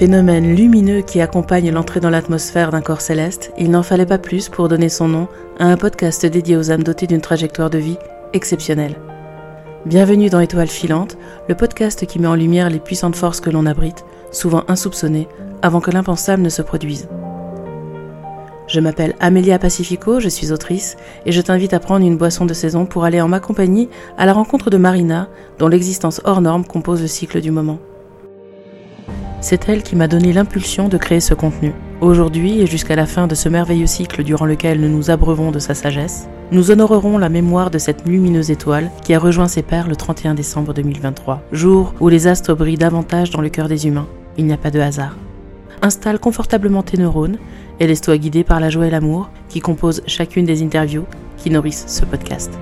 Phénomène lumineux qui accompagne l'entrée dans l'atmosphère d'un corps céleste, il n'en fallait pas plus pour donner son nom à un podcast dédié aux âmes dotées d'une trajectoire de vie exceptionnelle. Bienvenue dans Étoile filante, le podcast qui met en lumière les puissantes forces que l'on abrite, souvent insoupçonnées, avant que l'impensable ne se produise. Je m'appelle Amelia Pacifico, je suis autrice, et je t'invite à prendre une boisson de saison pour aller en ma compagnie à la rencontre de Marina, dont l'existence hors norme compose le cycle du moment. C'est elle qui m'a donné l'impulsion de créer ce contenu. Aujourd'hui et jusqu'à la fin de ce merveilleux cycle durant lequel nous nous abreuvons de sa sagesse, nous honorerons la mémoire de cette lumineuse étoile qui a rejoint ses pères le 31 décembre 2023, jour où les astres brillent davantage dans le cœur des humains. Il n'y a pas de hasard. Installe confortablement tes neurones et laisse-toi guider par la joie et l'amour qui composent chacune des interviews qui nourrissent ce podcast.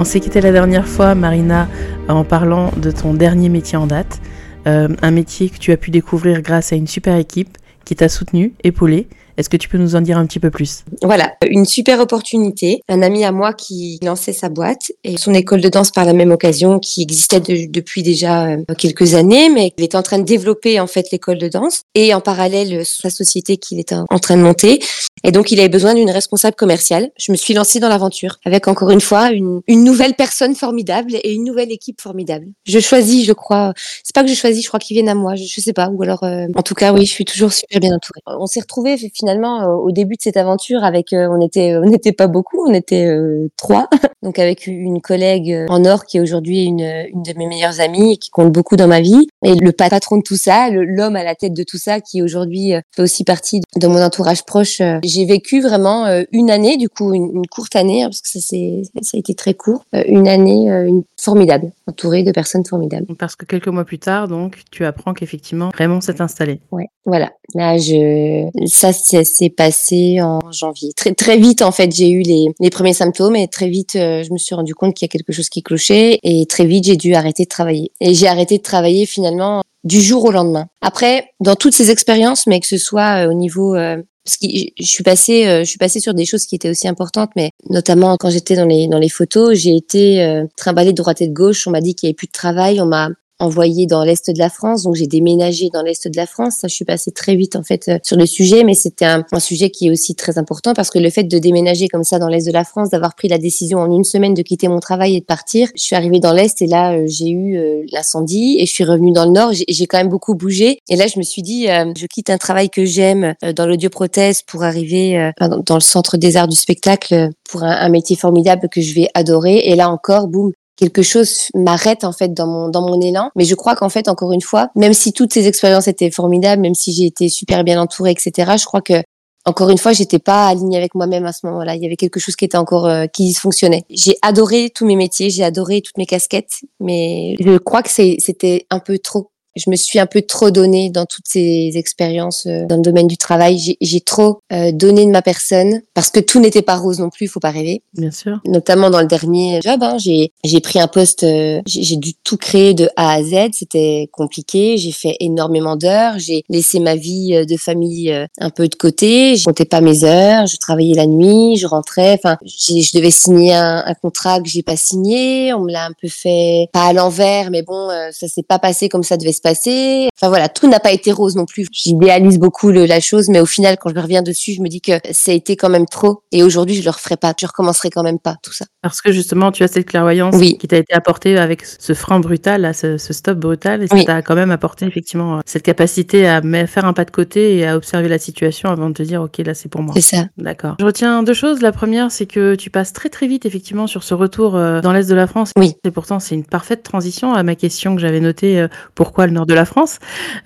On s'est quitté la dernière fois, Marina, en parlant de ton dernier métier en date, euh, un métier que tu as pu découvrir grâce à une super équipe qui t'a soutenu, épaulé. Est-ce que tu peux nous en dire un petit peu plus? Voilà, une super opportunité. Un ami à moi qui lançait sa boîte et son école de danse par la même occasion qui existait depuis déjà euh, quelques années, mais il était en train de développer en fait l'école de danse et en parallèle sa société qu'il était en train de monter. Et donc, il avait besoin d'une responsable commerciale. Je me suis lancée dans l'aventure avec encore une fois une, une, nouvelle personne formidable et une nouvelle équipe formidable. Je choisis, je crois. C'est pas que je choisis, je crois qu'ils viennent à moi. Je, je sais pas. Ou alors, euh, en tout cas, oui, je suis toujours super bien entourée. On s'est retrouvés finalement euh, au début de cette aventure avec, euh, on était, on n'était pas beaucoup, on était trois. donc avec une collègue en or qui est aujourd'hui une, une de mes meilleures amies et qui compte beaucoup dans ma vie. Et le patron de tout ça, l'homme à la tête de tout ça, qui aujourd'hui fait aussi partie de mon entourage proche j'ai vécu vraiment euh, une année, du coup une, courte année, hein, parce que ça, c'est, ça a été très court, euh, une année euh, une, formidable, entourée de personnes formidables. Parce que quelques mois plus tard, donc, tu apprends qu'effectivement, vraiment s'est installé. Ouais, voilà. Là, je, ça, s'est passé en janvier. Très, très vite, en fait, j'ai eu les, les premiers symptômes et très vite, je me suis rendu compte qu'il y a quelque chose qui clochait et très vite, j'ai dû arrêter de travailler. Et j'ai arrêté de travailler finalement du jour au lendemain. Après, dans toutes ces expériences, mais que ce soit au niveau parce que je suis passée, euh, je suis passée sur des choses qui étaient aussi importantes, mais notamment quand j'étais dans les dans les photos, j'ai été euh, trimballée de droite et de gauche. On m'a dit qu'il y avait plus de travail. On m'a envoyé dans l'est de la France, donc j'ai déménagé dans l'est de la France. Ça, je suis passée très vite en fait euh, sur le sujet, mais c'était un, sujet qui est aussi très important parce que le fait de déménager comme ça dans l'est de la France, d'avoir pris la décision en une semaine de quitter mon travail et de partir, je suis arrivée dans l'est et là euh, j'ai eu euh, l'incendie et je suis revenue dans le nord. J'ai quand même beaucoup bougé et là je me suis dit, je quitte un travail que j'aime dans l'audioprothèse pour arriver dans le centre des arts du spectacle pour un métier formidable que je vais adorer. Et là encore, boum, quelque chose m'arrête en fait dans mon dans mon élan. Mais je crois qu'en fait encore une fois, même si toutes ces expériences étaient formidables, même si j'ai été super bien entourée, etc. Je crois que encore une fois, j'étais pas alignée avec moi-même à ce moment-là. Il y avait quelque chose qui était encore euh, qui dysfonctionnait. J'ai adoré tous mes métiers, j'ai adoré toutes mes casquettes, mais je crois que c'était un peu trop je me suis un peu trop donnée dans toutes ces expériences euh, dans le domaine du travail. J'ai trop euh, donné de ma personne parce que tout n'était pas rose non plus, il faut pas rêver. Bien sûr. Notamment dans le dernier job, hein, j'ai pris un poste, euh, j'ai dû tout créer de A à Z. C'était compliqué. J'ai fait énormément d'heures. J'ai laissé ma vie de famille un peu de côté. Je comptais pas mes heures. Je travaillais la nuit. Je rentrais. Enfin, je devais signer un, un contrat que j'ai pas signé. On me l'a un peu fait pas à l'envers, mais bon, ça s'est pas passé comme ça devait se passer. Enfin voilà, tout n'a pas été rose non plus. J'idéalise beaucoup la chose, mais au final, quand je reviens dessus, je me dis que ça a été quand même trop. Et aujourd'hui, je le referai pas. Je recommencerai quand même pas tout ça. Parce que justement, tu as cette clairvoyance qui t'a été apportée avec ce frein brutal, ce, stop brutal, et ça t'a quand même apporté effectivement cette capacité à faire un pas de côté et à observer la situation avant de te dire, ok, là, c'est pour moi. C'est ça. D'accord. Je retiens deux choses. La première, c'est que tu passes très très vite effectivement sur ce retour euh, dans l'est de la France. Oui. Et pourtant, c'est une parfaite transition à ma question que j'avais notée. Euh, pourquoi le nord de la France.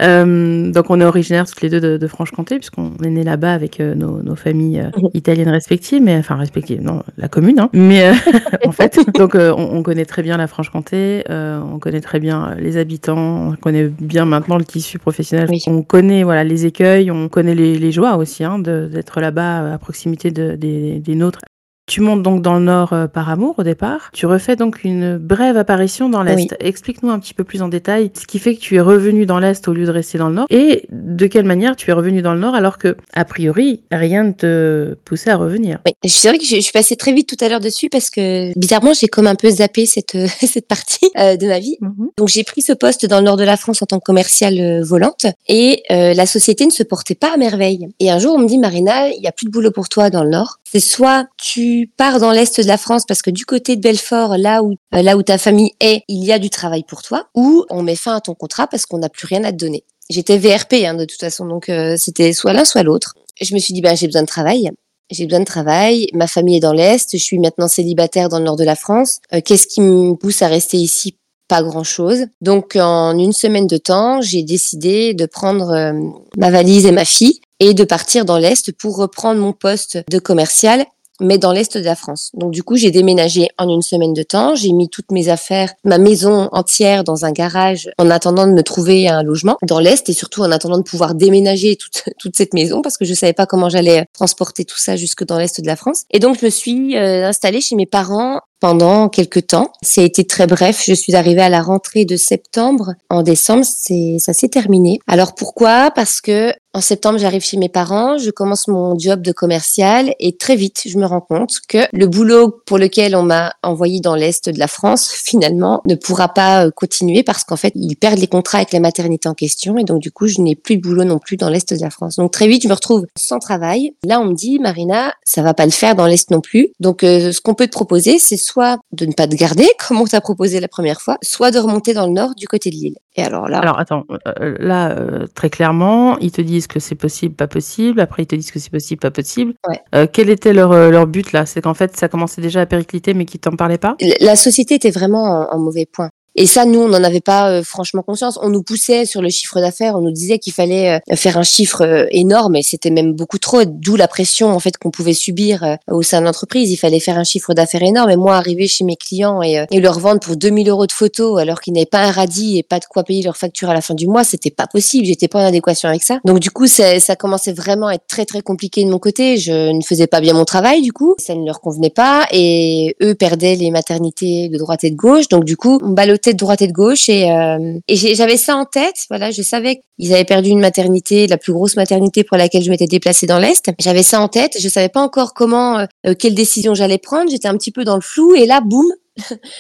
Euh, donc on est originaires toutes les deux de, Franche-Comté puisqu'on est né là-bas avec euh, nos, familles euh, mhm. italiennes respectives, mais enfin respectives, non, la commune, hein. mais en fait, donc on, connaît très bien la Franche-Comté, on connaît très bien les habitants, on connaît bien maintenant le tissu professionnel, on connaît voilà les écueils, on connaît les, joies aussi hein, d'être là-bas à proximité de, des, des nôtres Tu montes donc dans le nord euh, par amour au départ. Tu refais donc une brève apparition dans l'est. Explique-nous un petit peu plus en détail ce qui fait que tu es revenu dans l'est au lieu de rester dans le nord et de quelle manière tu es revenu dans le nord alors que, a priori, rien ne te poussait à revenir. Oui, c'est vrai que je, suis passée très vite tout à l'heure dessus parce que bizarrement, j'ai comme un peu zappé cette, cette partie euh, de ma vie. Mhm. Donc j'ai pris ce poste dans le nord de la France en tant que commerciale euh, volante et la société ne se portait pas à merveille. Et un jour, on me dit, Marina, il n'y a plus de boulot pour toi dans le nord. C'est soit tu pars dans l'est de la France parce que du côté de Belfort, là où euh, là où ta famille est, il y a du travail pour toi, ou on met fin à ton contrat parce qu'on n'a plus rien à te donner. J'étais VRP hein, de toute façon, donc euh, c'était soit l'un soit l'autre. Je me suis dit ben j'ai besoin de travail. J'ai besoin de travail, ma famille est dans l'Est, je suis maintenant célibataire dans le nord de la France. Euh, qu'est-ce qui me pousse à rester ici? Pas grand-chose. Donc en une semaine de temps, j'ai décidé de prendre ma valise et ma fille et de partir dans l'Est pour reprendre mon poste de commercial mais dans l'est de la France. Donc du coup, j'ai déménagé en une semaine de temps. J'ai mis toutes mes affaires, ma maison entière dans un garage en attendant de me trouver un logement dans l'est et surtout en attendant de pouvoir déménager toute, toute cette maison parce que je savais pas comment j'allais transporter tout ça jusque dans l'est de la France. Et donc je me suis euh, installée chez mes parents pendant quelques temps. Ça été très bref. Je suis arrivée à la rentrée de septembre. En décembre, c'est ça s'est terminé. Alors pourquoi? Parce que en septembre, j'arrive chez mes parents, je commence mon job de commercial et très vite, je me rends compte que le boulot pour lequel on m'a envoyé dans l'est de la France, finalement, ne pourra pas euh, continuer parce qu'en fait, ils perdent les contrats avec la maternité en question et donc du coup, je n'ai plus de boulot non plus dans l'est de la France. Donc très vite, je me retrouve sans travail. Là, on me dit, Marina, ça va pas le faire dans l'est non plus. Donc euh, ce qu'on peut te proposer, c'est soit de ne pas te garder, comme on t'a proposé la première fois, soit de remonter dans le nord du côté de l'île. Et alors là. Alors attends, euh, là, très clairement, ils te disent que c'est possible, pas possible. Après, ils te disent que c'est possible, pas possible. Euh, quel était leur, euh, leur but là? C'est qu'en fait, ça commençait déjà à péricliter, mais qu'ils t'en parlaient pas? La société était vraiment en mauvais point. Et ça, nous, on n'en avait pas euh, franchement conscience. On nous poussait sur le chiffre d'affaires, on nous disait qu'il fallait euh, faire un chiffre euh, énorme, et c'était même beaucoup trop, d'où la pression en fait qu'on pouvait subir au sein de l'entreprise. Il fallait faire un chiffre d'affaires énorme. Et moi, arriver chez mes clients et, et leur vendre pour 2000 euros de photos alors qu'ils n'avaient pas un radis et pas de quoi payer leur facture à la fin du mois, c'était pas possible. J'étais pas en adéquation avec ça. Donc du coup, ça, ça commençait vraiment à être très très compliqué de mon côté. Je ne faisais pas bien mon travail du coup, ça ne leur convenait pas, et eux perdaient les maternités de droite et de gauche. Donc du coup, on de droite et de gauche et, euh, et j'avais ça en tête. Voilà, je savais qu'ils avaient perdu une maternité, la plus grosse maternité pour laquelle je m'étais déplacée dans l'est. J'avais ça en tête. Je savais pas encore comment, euh, euh, quelle décision j'allais prendre. J'étais un petit peu dans le flou et là, boum,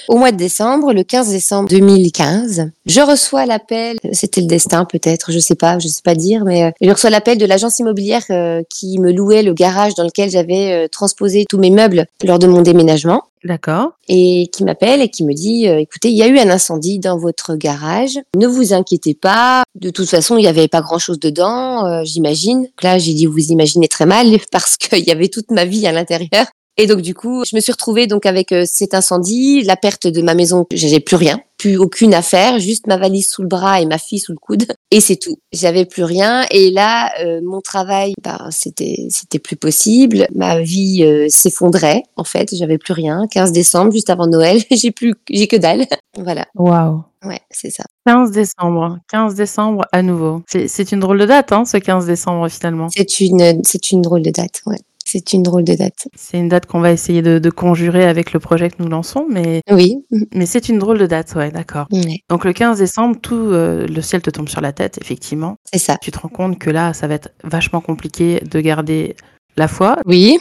au mois de décembre, le 15 décembre 2015, je reçois l'appel, c'était le destin peut-être, je sais pas, je sais pas dire, mais je reçois l'appel de l'agence immobilière qui me louait le garage dans lequel j'avais transposé tous mes meubles lors de mon déménagement. D'accord. Et qui m'appelle et qui me dit, euh, écoutez, il y a eu un incendie dans votre garage. Ne vous inquiétez pas. De toute façon, il n'y avait pas grand-chose dedans, euh, j'imagine. Là, j'ai dit, vous imaginez très mal parce qu'il y avait toute ma vie à l'intérieur. Et donc du coup, je me suis retrouvée donc avec euh, cet incendie, la perte de ma maison, j'avais plus rien, plus aucune affaire, juste ma valise sous le bras et ma fille sous le coude, et c'est tout. J'avais plus rien. Et là, euh, mon travail, bah, c'était c'était plus possible. Ma vie euh, s'effondrait en fait. J'avais plus rien. 15 décembre, juste avant Noël, j'ai plus, j'ai que dalle. voilà. Waouh. Ouais, c'est ça. 15 décembre, 15 décembre à nouveau. C'est une drôle de date, hein, ce 15 décembre finalement. C'est une, c'est une drôle de date, ouais c'est une drôle de date. C'est une date qu'on va essayer de, conjurer avec le projet que nous lançons, mais oui. Mais c'est une drôle de date, ouais, d'accord. Donc le 15 décembre, tout euh, le ciel te tombe sur la tête, effectivement. C'est ça. Tu te rends compte que là, ça va être vachement compliqué de garder la foi. Oui.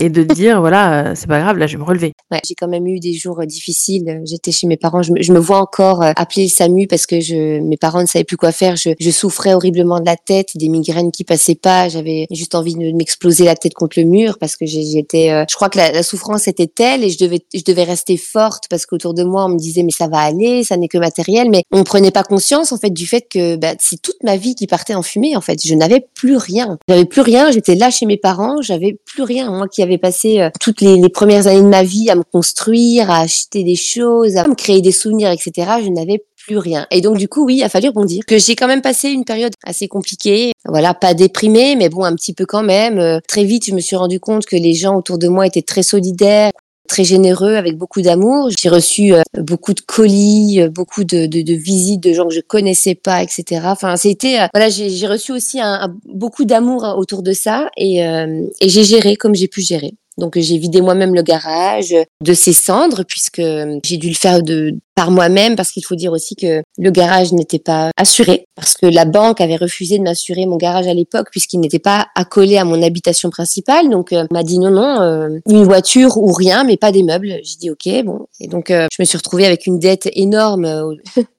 Et de dire voilà, euh, c'est pas grave, là je vais me relever. Ouais, j'ai quand même eu des jours euh, difficiles. J'étais chez mes parents, je me, je me, vois encore euh, appeler SAMU parce que je, mes parents ne savaient plus quoi faire. Je, je, souffrais horriblement de la tête, des migraines qui passaient pas. J'avais juste envie de m'exploser la tête contre le mur parce que j'étais, je crois que la, la, souffrance était telle et je devais, je devais rester forte parce qu'autour de moi on me disait mais ça va aller, ça n'est que matériel, mais on prenait pas conscience en fait du fait que bah, c'est toute ma vie qui partait en fumée en fait. Je n'avais plus rien, j'avais plus rien. J'étais là chez mes parents, j'avais plus rien. Moi qui avais passé euh, toutes les, les, premières années de ma vie à me construire, à acheter des choses, à me créer des souvenirs, etc. Je n'avais plus rien. Et donc du coup, oui, il a fallu rebondir. Que j'ai quand même passé une période assez compliquée. Voilà, pas déprimée, mais bon, un petit peu quand même. Euh, très vite, je me suis rendu compte que les gens autour de moi étaient très solidaires très généreux, avec beaucoup d'amour. J'ai reçu euh, beaucoup de colis, euh, beaucoup de, de, de, visites de gens que je connaissais pas, etc. Enfin, c'était euh, voilà, j'ai reçu aussi un, beaucoup d'amour autour de ça et, et j'ai géré comme j'ai pu gérer. Donc j'ai vidé moi-même le garage de ses cendres puisque j'ai dû le faire de par moi-même parce qu'il faut dire aussi que le garage n'était pas assuré parce que la banque avait refusé de m'assurer mon garage à l'époque puisqu'il n'était pas accolé à mon habitation principale. Donc euh, m'a dit non non euh, une voiture ou rien mais pas des meubles. J'ai dit OK bon et donc euh, je me suis retrouvée avec une dette énorme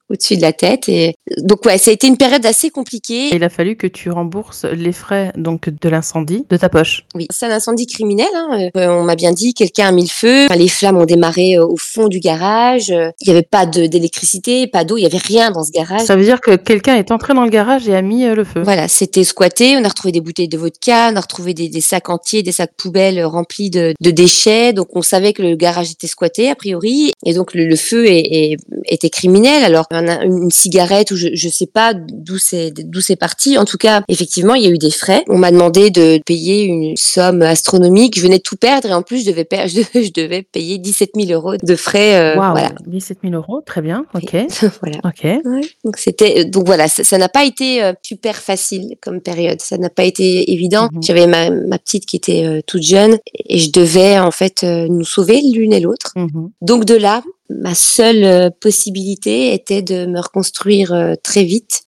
au-dessus de la tête. Et donc ouais, ça a été une période assez compliquée. il a fallu que tu rembourses les frais donc de l'incendie de ta poche. Oui, c'est un incendie criminel. Hein. Euh, on m'a bien dit, quelqu'un a mis le feu. Enfin, les flammes ont démarré euh, au fond du garage. Il n'y avait pas d'électricité, pas d'eau, il y avait rien dans ce garage. Ça veut dire que quelqu'un est entré dans le garage et a mis euh, le feu. Voilà, c'était squatté. On a retrouvé des bouteilles de vodka, on a retrouvé des, des sacs entiers, des sacs poubelles remplis de, de, déchets. Donc on savait que le garage était squatté a priori, et donc le, le feu est, est, était criminel. Alors une cigarette ou je ne sais pas d'où c'est d'où c'est parti. En tout cas, effectivement, il y a eu des frais. On m'a demandé de payer une somme astronomique. Je venais de tout perdre et en plus je devais je devais payer 17 000 euros de frais. Euh, voilà. 17 000 euros, très bien. Ok. voilà. Ok. Donc c'était donc voilà, ça n'a pas été euh, super facile comme période. Ça n'a pas été évident. Mhm. J'avais ma, ma petite qui était euh, toute jeune et je devais en fait nous sauver l'une et l'autre. Mhm. Donc de là, ma seule euh, possibilité était de me reconstruire euh, très vite.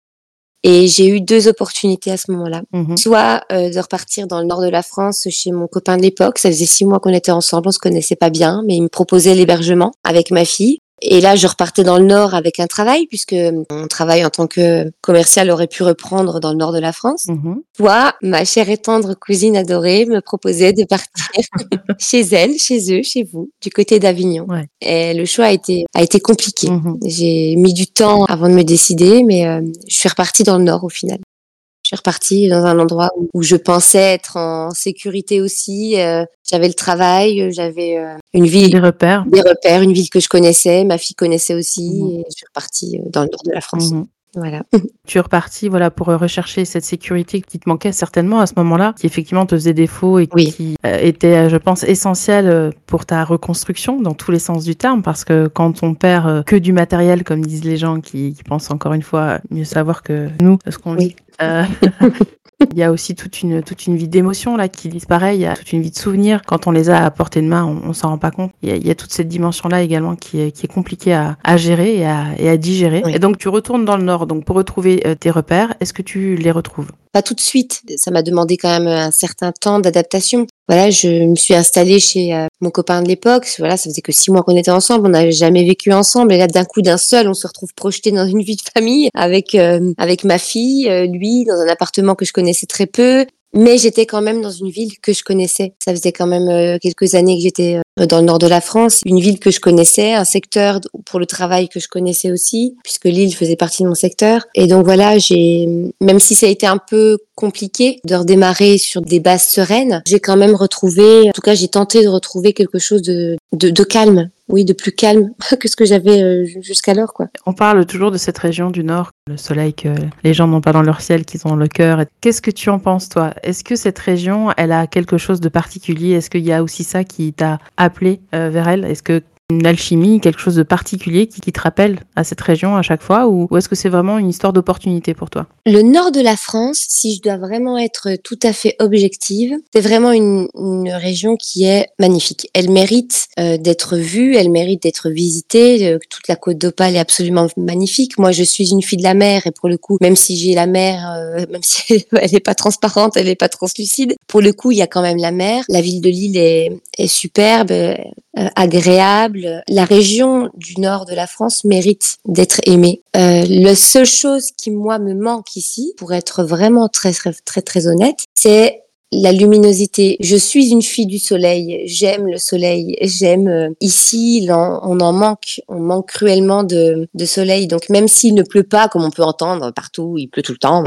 Et j'ai eu deux opportunités à ce moment-là. Mmh Soit euh, de repartir dans le nord de la France chez mon copain de l'époque. Ça faisait six mois qu'on était ensemble, on se connaissait pas bien, mais il me proposait l'hébergement avec ma fille. Et là, je repartais dans le nord avec un travail, puisque mon travail en tant que commercial aurait pu reprendre dans le nord de la France. Mmh Soit ma chère et tendre cousine adorée me proposait de partir chez elle, chez eux, chez vous, du côté d'Avignon. Et le choix a été, a été compliqué. Mmh J'ai mis du temps avant de me décider, mais euh, je suis repartie dans le nord au final. Je suis repartie dans un endroit où, je pensais être en sécurité aussi. Euh, j'avais le travail, j'avais euh, une ville, des repères, des repères, une ville que je connaissais, ma fille connaissait aussi. Mmh. Et je suis repartie euh, dans le nord de la France. Mmh. Voilà. tu es reparti voilà pour rechercher cette sécurité qui te manquait certainement à ce moment-là, qui effectivement te faisait défaut et qui était, je pense, essentielle pour ta reconstruction dans tous les sens du terme, parce que quand on perd que du matériel, comme disent les gens qui, qui pensent encore une fois mieux savoir que nous, ce qu'on oui. Euh, il y a aussi toute une, toute une vie d'émotions là qui disparaît, il y a toute une vie de souvenirs. Quand on les a à portée de main, on, on s'en rend pas compte. Il y, a, il y, a, toute cette dimension-là également qui est, qui est compliquée à, à gérer et à, et à digérer. Et donc tu retournes dans le Nord donc pour retrouver euh, tes repères. Est-ce que tu les retrouves? Pas tout de suite. Ça m'a demandé quand même un certain temps d'adaptation. Voilà, je me suis installée chez euh, mon copain de l'époque. Voilà, ça faisait que six mois qu'on était ensemble. On n'avait jamais vécu ensemble. Et là, d'un coup, d'un seul, on se retrouve projeté dans une vie de famille avec euh, avec ma fille, lui, dans un appartement que je connaissais très peu. Mais j'étais quand même dans une ville que je connaissais. Ça faisait quand même euh, quelques années que j'étais euh, dans le nord de la France, une ville que je connaissais, un secteur pour le travail que je connaissais aussi, puisque Lille faisait partie de mon secteur. Et donc voilà, j'ai, même si ça a été un peu compliqué de redémarrer sur des bases sereines, j'ai quand même retrouvé, en tout cas j'ai tenté de retrouver quelque chose de, de, de calme oui, de plus calme que ce que j'avais euh, jusqu'alors. Quoi. On parle toujours de cette région du Nord, le soleil que les gens n'ont pas dans leur ciel, qu'ils ont dans le cœur. Qu'est-ce que tu en penses, toi? Est-ce que cette région, elle a quelque chose de particulier? Est-ce qu'il y a aussi ça qui t'a appelé euh, vers elle? Est-ce que une alchimie, quelque chose de particulier qui, te rappelle à cette région à chaque fois ou, est-ce que c'est vraiment une histoire d'opportunité pour toi? Le nord de la France, si je dois vraiment être tout à fait objective, c'est vraiment une, région qui est magnifique. Elle mérite euh, d'être vue, elle mérite d'être visitée. Euh, toute la côte d'Opale est absolument magnifique. Moi, je suis une fille de la mer et pour le coup, même si j'ai la mer, euh, même si elle n'est pas transparente, elle n'est pas translucide, pour le coup, il y a quand même la mer. La ville de Lille est superbe, agréable la région du nord de la France mérite d'être aimée. Euh, la seule chose qui moi me manque ici, pour être vraiment très très très, très honnête, c'est la luminosité. Je suis une fille du soleil. J'aime le soleil. J'aime euh, ici, on en manque. On manque cruellement de, de soleil. Donc même s'il ne pleut pas, comme on peut entendre partout, il pleut tout le temps.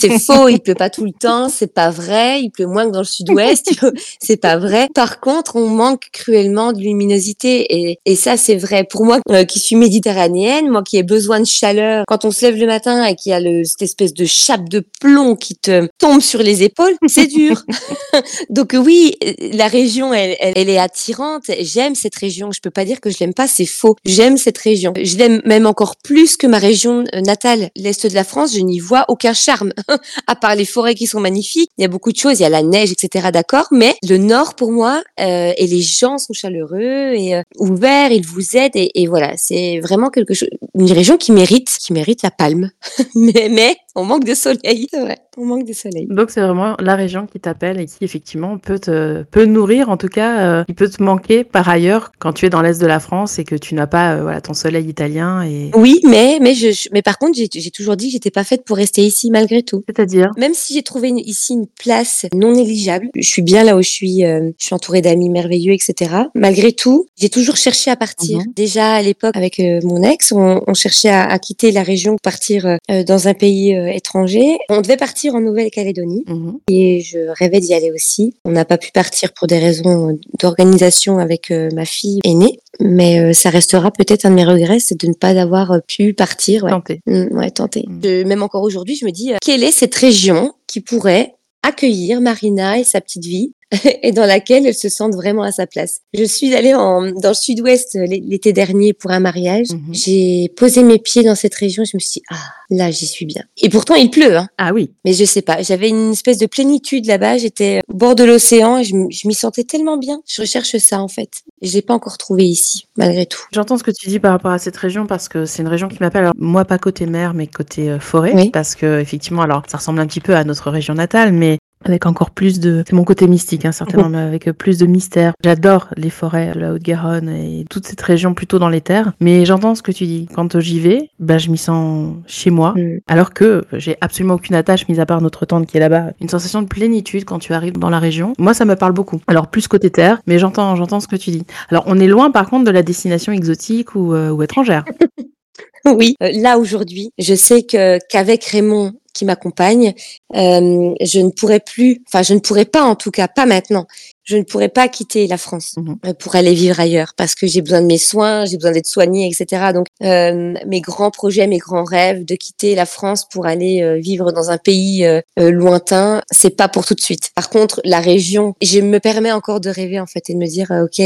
c'est faux. Il pleut pas tout le temps. C'est pas vrai. Il pleut moins que dans le sud-ouest. c'est pas vrai. Par contre, on manque cruellement de luminosité. Et, et ça, c'est vrai. Pour moi, euh, qui suis méditerranéenne, moi qui ai besoin de chaleur, quand on se lève le matin et qu'il y a le, cette espèce de chape de plomb qui te tombe sur les épaules, c'est dur. Donc oui, la région, elle, elle, est attirante. J'aime cette région. Je peux pas dire que je l'aime pas, c'est faux. J'aime cette région. Je l'aime même encore plus que ma région euh, natale, l'est de la France. Je n'y vois aucun charme, à part les forêts qui sont magnifiques. Il y a beaucoup de choses, il y a la neige, etc. D'accord, mais le nord pour moi euh, et les gens sont chaleureux et euh, ouverts, ils vous aident et, et voilà, c'est vraiment quelque chose, une région qui mérite, qui mérite la palme. mais, mais on manque de soleil, c'est vrai. On manque de soleil. Donc c'est vraiment la région qui t'appelle et qui effectivement peut te peut nourrir, en tout cas, euh, qui peut te manquer par ailleurs quand tu es dans l'est de la France et que tu n'as pas euh, voilà ton soleil italien et. Oui, mais mais je mais par contre j'ai toujours dit que j'étais pas faite pour rester ici malgré tout. C'est-à-dire? Même si j'ai trouvé ici une place non négligeable, je suis bien là où je suis, euh, je suis entourée d'amis merveilleux, etc. Malgré tout, j'ai toujours cherché à partir. Mhm. Déjà à l'époque avec mon ex, on, on cherchait à, à, quitter la région, partir dans un pays euh, étranger. On devait partir en Nouvelle-Calédonie mhm. et je rêvais d'y aller aussi. On n'a pas pu partir pour des raisons d'organisation avec euh, ma fille aînée, mais euh, ça restera peut-être un de mes regrets, c'est de ne pas avoir pu partir. Ouais. Tenter. Mmh, ouais, tenter. Mm. même encore aujourd'hui, je me dis, quelle est cette région qui pourrait accueillir Marina et sa petite vie et dans laquelle elle se sente vraiment à sa place. Je suis allée en, dans le sud-ouest l'été dernier pour un mariage. Mhm. J'ai posé mes pieds dans cette région. Je me suis dit, ah, là, j'y suis bien. Et pourtant, il pleut. Hein. Ah oui. Mais je sais pas. J'avais une espèce de plénitude là-bas. J'étais au bord de l'océan et je, m'y sentais tellement bien. Je recherche ça, en fait. Je l'ai pas encore trouvé ici, malgré tout. J'entends ce que tu dis par rapport à cette région parce que c'est une région qui m'appelle. Moi, pas côté mer, mais côté euh, forêt. Oui. Parce que, effectivement, alors, ça ressemble un petit peu à notre région natale, mais avec encore plus de, c'est mon côté mystique, hein, certainement, mais avec plus de mystère. J'adore les forêts, la Haute-Garonne et toute cette région plutôt dans les terres. Mais j'entends ce que tu dis. Quand j'y vais, bah, je m'y sens chez moi, mm. alors que j'ai absolument aucune attache, mis à part notre tante qui est là-bas. Une sensation de plénitude quand tu arrives dans la région. Moi, ça me parle beaucoup. Alors plus côté terre, mais j'entends, j'entends ce que tu dis. Alors on est loin, par contre, de la destination exotique ou, euh, ou étrangère. oui, euh, là aujourd'hui, je sais que qu'avec Raymond qui m'accompagne, euh, je ne pourrais plus, enfin je ne pourrais pas en tout cas, pas maintenant, je ne pourrais pas quitter la France euh, pour aller vivre ailleurs parce que j'ai besoin de mes soins, j'ai besoin d'être soignée, etc. Donc euh, mes grands projets, mes grands rêves de quitter la France pour aller euh, vivre dans un pays euh, euh, lointain, c'est pas pour tout de suite. Par contre, la région, je me permets encore de rêver en fait et de me dire ok,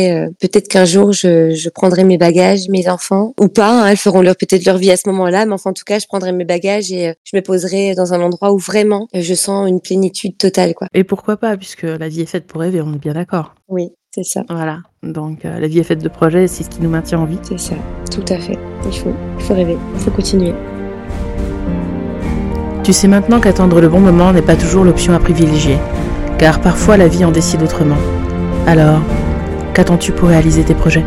peut-être qu'un jour je, je, prendrai mes bagages, mes enfants ou pas, hein, elles feront leur peut-être leur vie à ce moment-là, mais enfin en tout cas je prendrai mes bagages et je me poserai dans un endroit où vraiment je sens une plénitude totale quoi. Et pourquoi pas puisque la vie est faite pour rêver, on est bien d'accord. Oui, c'est ça. Voilà. Donc euh, la vie est faite de projets, c'est ce qui nous maintient en vie. C'est ça, tout à fait. Il faut, il faut rêver, il faut continuer. Tu sais maintenant qu'attendre le bon moment n'est pas toujours l'option à privilégier, car parfois la vie en décide autrement. Alors, qu'attends-tu pour réaliser tes projets?